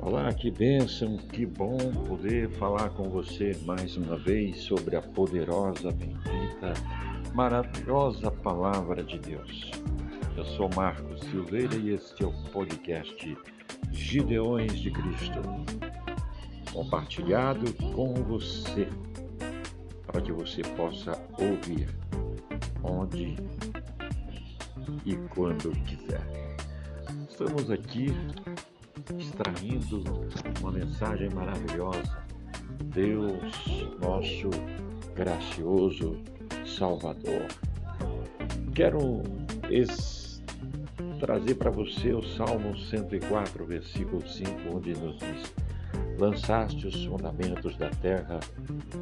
Olá, que bênção, que bom poder falar com você mais uma vez sobre a poderosa, bendita, maravilhosa Palavra de Deus. Eu sou Marcos Silveira e este é o podcast Gideões de Cristo, compartilhado com você, para que você possa ouvir onde e quando quiser. Estamos aqui extraindo uma mensagem maravilhosa. Deus, nosso gracioso Salvador. Quero trazer para você o Salmo 104, versículo 5, onde nos diz: Lançaste os fundamentos da terra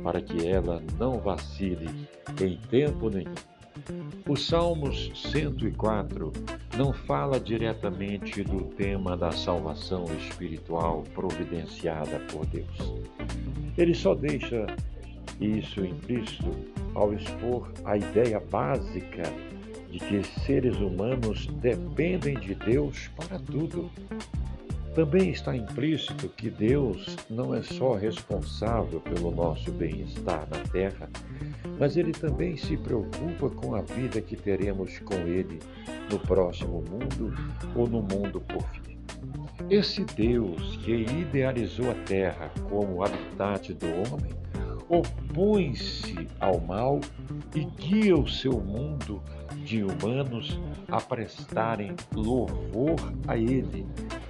para que ela não vacile em tempo nenhum. O Salmos 104 não fala diretamente do tema da salvação espiritual providenciada por Deus. Ele só deixa isso implícito ao expor a ideia básica de que seres humanos dependem de Deus para tudo. Também está implícito que Deus não é só responsável pelo nosso bem-estar na terra, mas Ele também se preocupa com a vida que teremos com Ele no próximo mundo ou no mundo por vir. Esse Deus que idealizou a terra como habitat do homem opõe-se ao mal e guia o seu mundo de humanos a prestarem louvor a Ele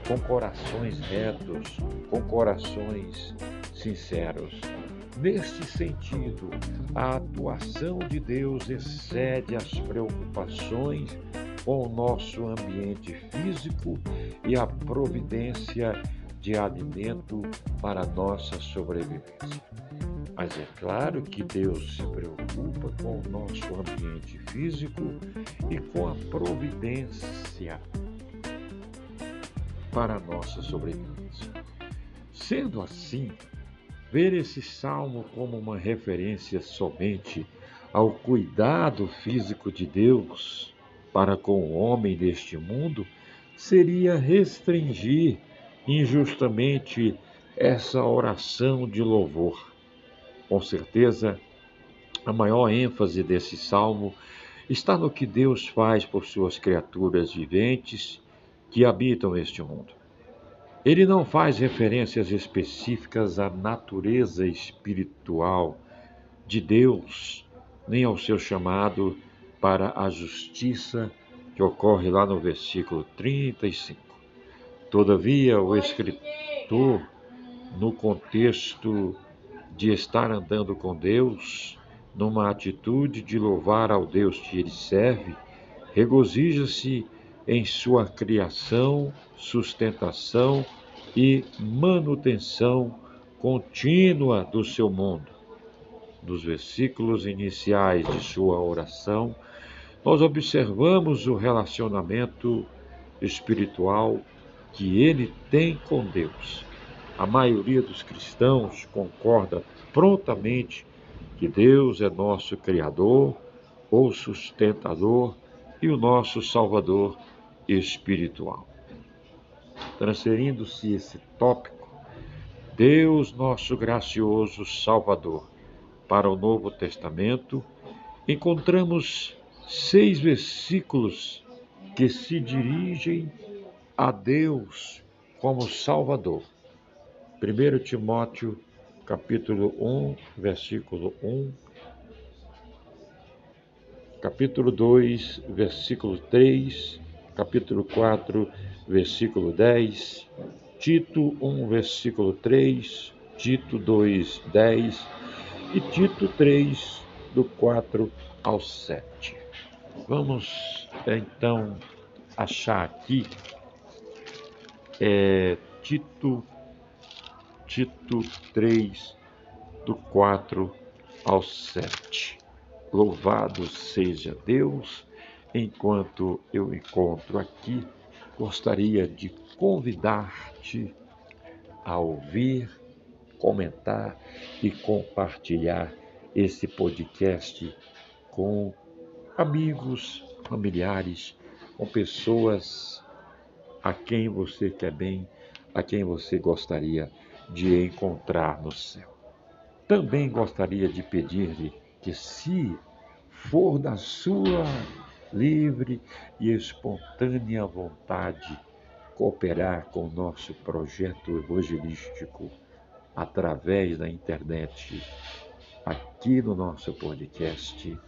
com corações retos, com corações sinceros. Neste sentido, a atuação de Deus excede as preocupações com o nosso ambiente físico e a providência de alimento para nossa sobrevivência. Mas é claro que Deus se preocupa com o nosso ambiente físico e com a providência para nossa sobrevivência. Sendo assim, ver esse salmo como uma referência somente ao cuidado físico de Deus para com o homem deste mundo seria restringir injustamente essa oração de louvor. Com certeza, a maior ênfase desse salmo está no que Deus faz por suas criaturas viventes que habitam este mundo. Ele não faz referências específicas à natureza espiritual de Deus, nem ao seu chamado para a justiça que ocorre lá no versículo 35. Todavia, o escritor, no contexto de estar andando com Deus, numa atitude de louvar ao Deus que ele serve, regozija-se em sua criação, sustentação e manutenção contínua do seu mundo. Nos versículos iniciais de sua oração, nós observamos o relacionamento espiritual que ele tem com Deus. A maioria dos cristãos concorda prontamente que Deus é nosso Criador ou sustentador e o nosso Salvador espiritual. Transferindo-se esse tópico, Deus, nosso gracioso Salvador, para o Novo Testamento, encontramos seis versículos que se dirigem a Deus como Salvador. 1 Timóteo, capítulo 1, versículo 1, capítulo 2, versículo 3, capítulo 4, versículo 10, Tito 1, versículo 3, Tito 2, 10 e Tito 3, do 4 ao 7. Vamos então achar aqui é, Tito, Tito 3, do 4 ao 7. Louvado seja Deus enquanto eu encontro aqui, gostaria de convidar-te a ouvir, comentar e compartilhar esse podcast com amigos, familiares, com pessoas a quem você quer bem, a quem você gostaria de encontrar no céu. Também gostaria de pedir-lhe que, se for da sua livre e espontânea vontade, cooperar com o nosso projeto evangelístico através da internet, aqui no nosso podcast,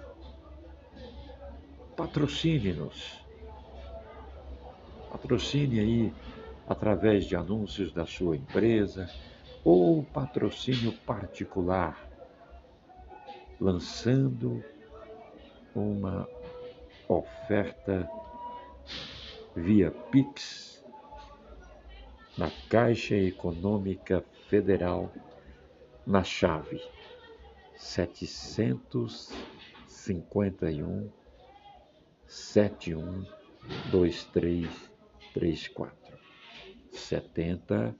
patrocine-nos. Patrocine aí através de anúncios da sua empresa ou patrocínio particular, lançando uma oferta via Pix na Caixa Econômica Federal na chave 751 71 2334 70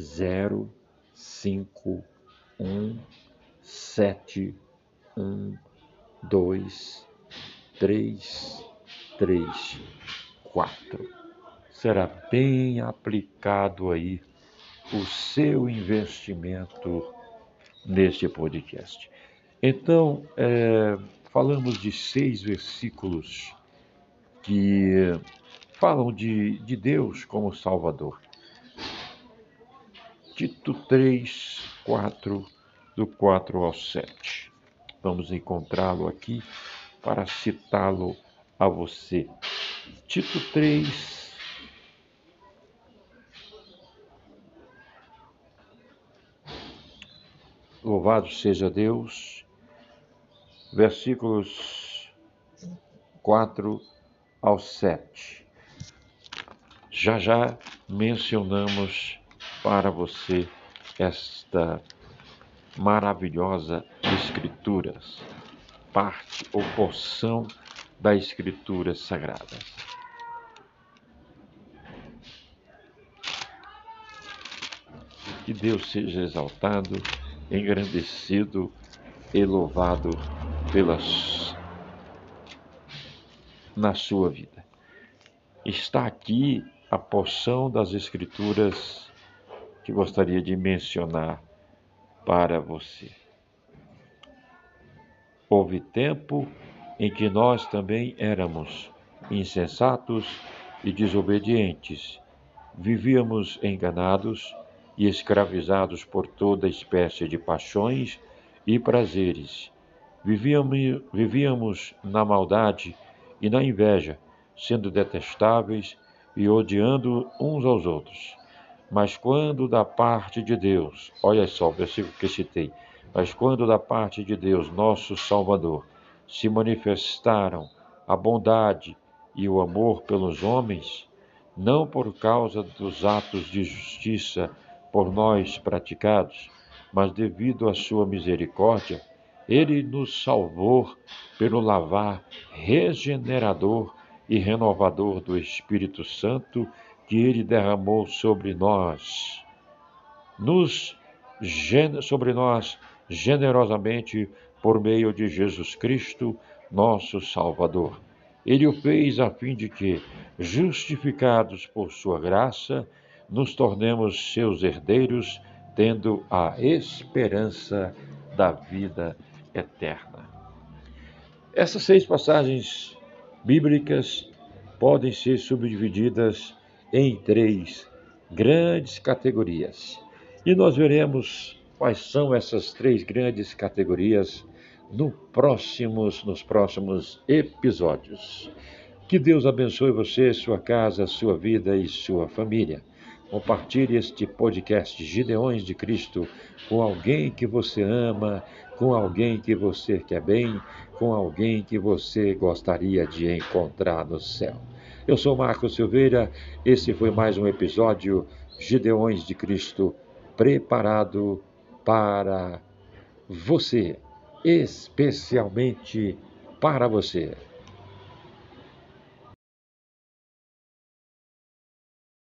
0 5 1 7 1 2 3 3 4 será bem aplicado aí o seu investimento neste podcast. Então, é, falamos de seis versículos que falam de, de Deus como Salvador. Tito 3, 4, do 4 ao 7. Vamos encontrá-lo aqui para citá-lo a você. Tito 3, Louvado seja Deus. Versículos 4 ao 7. Já já mencionamos para você esta maravilhosa escritura, parte ou porção da escritura sagrada. Que Deus seja exaltado, engrandecido e louvado pelas na sua vida. Está aqui a porção das escrituras que gostaria de mencionar para você. Houve tempo em que nós também éramos insensatos e desobedientes, vivíamos enganados e escravizados por toda espécie de paixões e prazeres. Vivíamos, vivíamos na maldade e na inveja, sendo detestáveis e odiando uns aos outros. Mas quando da parte de Deus, olha só o versículo que citei, mas quando da parte de Deus, nosso Salvador, se manifestaram a bondade e o amor pelos homens, não por causa dos atos de justiça por nós praticados, mas devido à sua misericórdia, ele nos salvou pelo lavar regenerador e renovador do Espírito Santo que ele derramou sobre nós, nos sobre nós generosamente por meio de Jesus Cristo, nosso Salvador. Ele o fez a fim de que, justificados por sua graça, nos tornemos seus herdeiros, tendo a esperança da vida eterna. Essas seis passagens bíblicas podem ser subdivididas em três grandes categorias. E nós veremos quais são essas três grandes categorias no próximos, nos próximos episódios. Que Deus abençoe você, sua casa, sua vida e sua família. Compartilhe este podcast Gideões de Cristo com alguém que você ama, com alguém que você quer bem, com alguém que você gostaria de encontrar no céu. Eu sou Marcos Silveira, esse foi mais um episódio Gideões de Cristo preparado para você, especialmente para você.